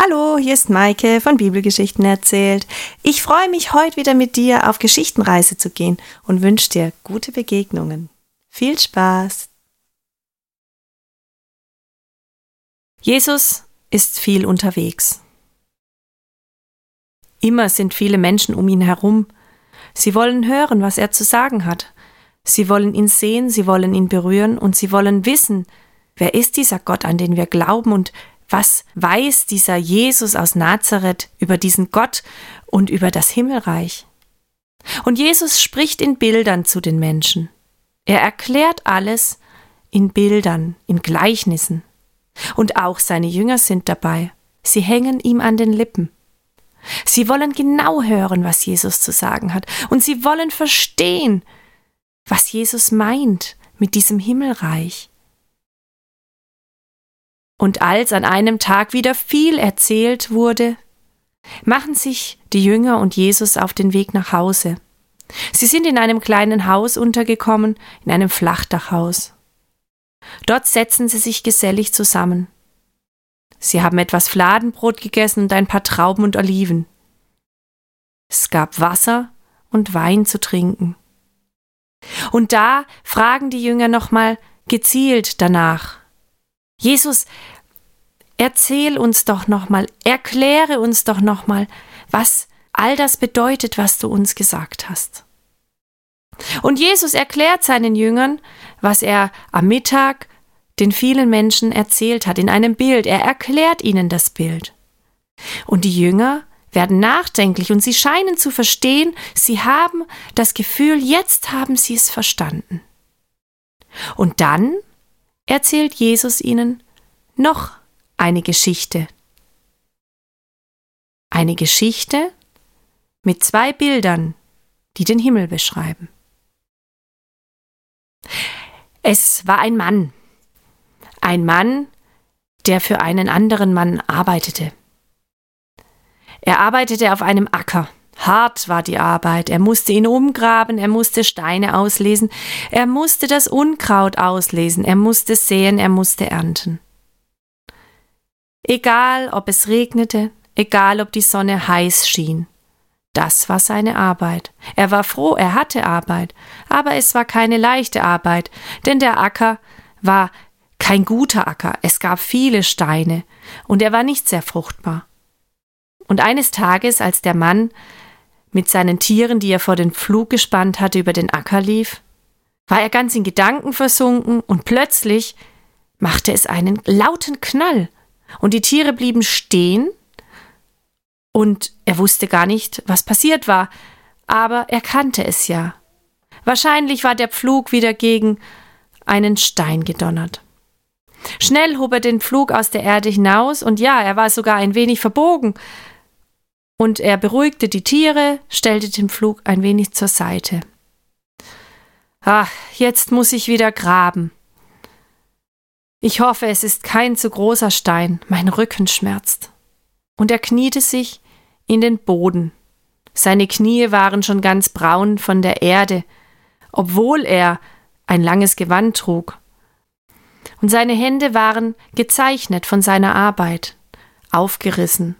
Hallo, hier ist Maike von Bibelgeschichten erzählt. Ich freue mich, heute wieder mit dir auf Geschichtenreise zu gehen und wünsche dir gute Begegnungen. Viel Spaß! Jesus ist viel unterwegs. Immer sind viele Menschen um ihn herum. Sie wollen hören, was er zu sagen hat. Sie wollen ihn sehen, sie wollen ihn berühren und sie wollen wissen, wer ist dieser Gott, an den wir glauben und was weiß dieser Jesus aus Nazareth über diesen Gott und über das Himmelreich? Und Jesus spricht in Bildern zu den Menschen. Er erklärt alles in Bildern, in Gleichnissen. Und auch seine Jünger sind dabei. Sie hängen ihm an den Lippen. Sie wollen genau hören, was Jesus zu sagen hat. Und sie wollen verstehen, was Jesus meint mit diesem Himmelreich. Und als an einem Tag wieder viel erzählt wurde, machen sich die Jünger und Jesus auf den Weg nach Hause. Sie sind in einem kleinen Haus untergekommen, in einem Flachdachhaus. Dort setzen sie sich gesellig zusammen. Sie haben etwas Fladenbrot gegessen und ein paar Trauben und Oliven. Es gab Wasser und Wein zu trinken. Und da fragen die Jünger nochmal gezielt danach. Jesus, erzähl uns doch nochmal, erkläre uns doch nochmal, was all das bedeutet, was du uns gesagt hast. Und Jesus erklärt seinen Jüngern, was er am Mittag den vielen Menschen erzählt hat, in einem Bild. Er erklärt ihnen das Bild. Und die Jünger werden nachdenklich und sie scheinen zu verstehen, sie haben das Gefühl, jetzt haben sie es verstanden. Und dann erzählt Jesus ihnen noch eine Geschichte. Eine Geschichte mit zwei Bildern, die den Himmel beschreiben. Es war ein Mann, ein Mann, der für einen anderen Mann arbeitete. Er arbeitete auf einem Acker. Hart war die Arbeit. Er musste ihn umgraben, er musste Steine auslesen, er musste das Unkraut auslesen, er musste säen, er musste ernten. Egal, ob es regnete, egal, ob die Sonne heiß schien. Das war seine Arbeit. Er war froh, er hatte Arbeit, aber es war keine leichte Arbeit, denn der Acker war kein guter Acker, es gab viele Steine, und er war nicht sehr fruchtbar. Und eines Tages, als der Mann mit seinen Tieren, die er vor den Pflug gespannt hatte, über den Acker lief, war er ganz in Gedanken versunken und plötzlich machte es einen lauten Knall und die Tiere blieben stehen und er wusste gar nicht, was passiert war, aber er kannte es ja. Wahrscheinlich war der Pflug wieder gegen einen Stein gedonnert. Schnell hob er den Pflug aus der Erde hinaus und ja, er war sogar ein wenig verbogen, und er beruhigte die Tiere, stellte den Flug ein wenig zur Seite. Ach, jetzt muss ich wieder graben. Ich hoffe, es ist kein zu großer Stein, mein Rücken schmerzt. Und er kniete sich in den Boden. Seine Knie waren schon ganz braun von der Erde, obwohl er ein langes Gewand trug. Und seine Hände waren gezeichnet von seiner Arbeit, aufgerissen,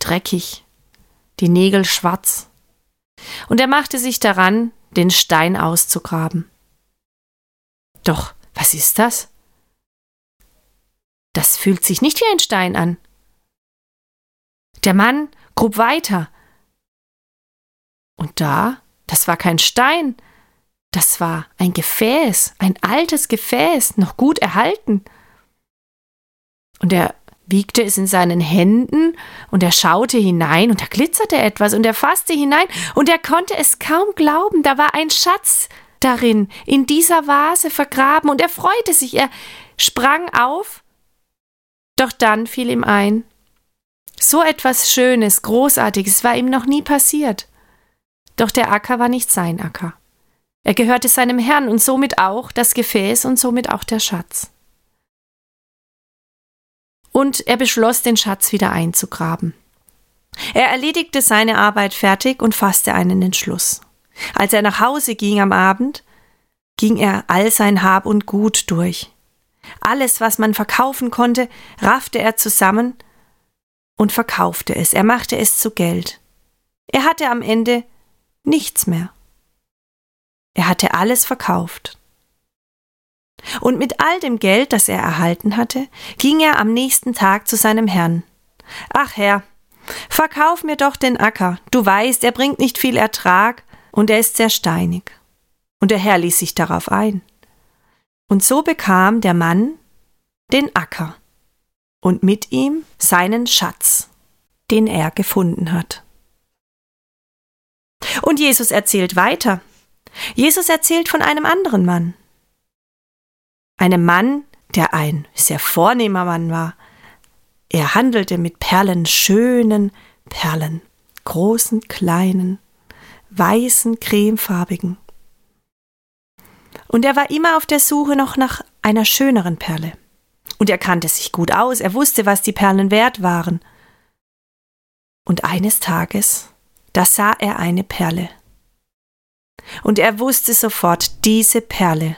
dreckig die Nägel schwarz. Und er machte sich daran, den Stein auszugraben. Doch, was ist das? Das fühlt sich nicht wie ein Stein an. Der Mann grub weiter. Und da, das war kein Stein, das war ein Gefäß, ein altes Gefäß, noch gut erhalten. Und er wiegte es in seinen Händen und er schaute hinein und da glitzerte etwas und er fasste hinein und er konnte es kaum glauben, da war ein Schatz darin, in dieser Vase vergraben und er freute sich, er sprang auf, doch dann fiel ihm ein, so etwas Schönes, Großartiges war ihm noch nie passiert. Doch der Acker war nicht sein Acker. Er gehörte seinem Herrn und somit auch das Gefäß und somit auch der Schatz und er beschloss, den Schatz wieder einzugraben. Er erledigte seine Arbeit fertig und fasste einen Entschluss. Als er nach Hause ging am Abend, ging er all sein Hab und Gut durch. Alles, was man verkaufen konnte, raffte er zusammen und verkaufte es. Er machte es zu Geld. Er hatte am Ende nichts mehr. Er hatte alles verkauft. Und mit all dem Geld, das er erhalten hatte, ging er am nächsten Tag zu seinem Herrn. Ach Herr, verkauf mir doch den Acker. Du weißt, er bringt nicht viel Ertrag und er ist sehr steinig. Und der Herr ließ sich darauf ein. Und so bekam der Mann den Acker und mit ihm seinen Schatz, den er gefunden hat. Und Jesus erzählt weiter. Jesus erzählt von einem anderen Mann. Einem Mann, der ein sehr vornehmer Mann war. Er handelte mit Perlen, schönen Perlen, großen, kleinen, weißen, cremefarbigen. Und er war immer auf der Suche noch nach einer schöneren Perle. Und er kannte sich gut aus, er wusste, was die Perlen wert waren. Und eines Tages, da sah er eine Perle. Und er wusste sofort, diese Perle,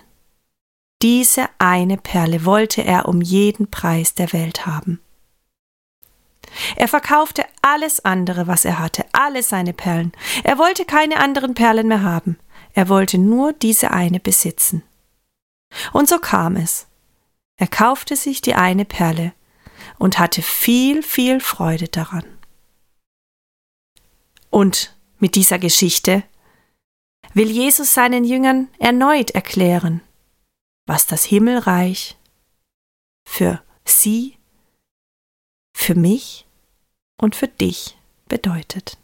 diese eine Perle wollte er um jeden Preis der Welt haben. Er verkaufte alles andere, was er hatte, alle seine Perlen. Er wollte keine anderen Perlen mehr haben. Er wollte nur diese eine besitzen. Und so kam es. Er kaufte sich die eine Perle und hatte viel, viel Freude daran. Und mit dieser Geschichte will Jesus seinen Jüngern erneut erklären, was das Himmelreich für sie, für mich und für dich bedeutet.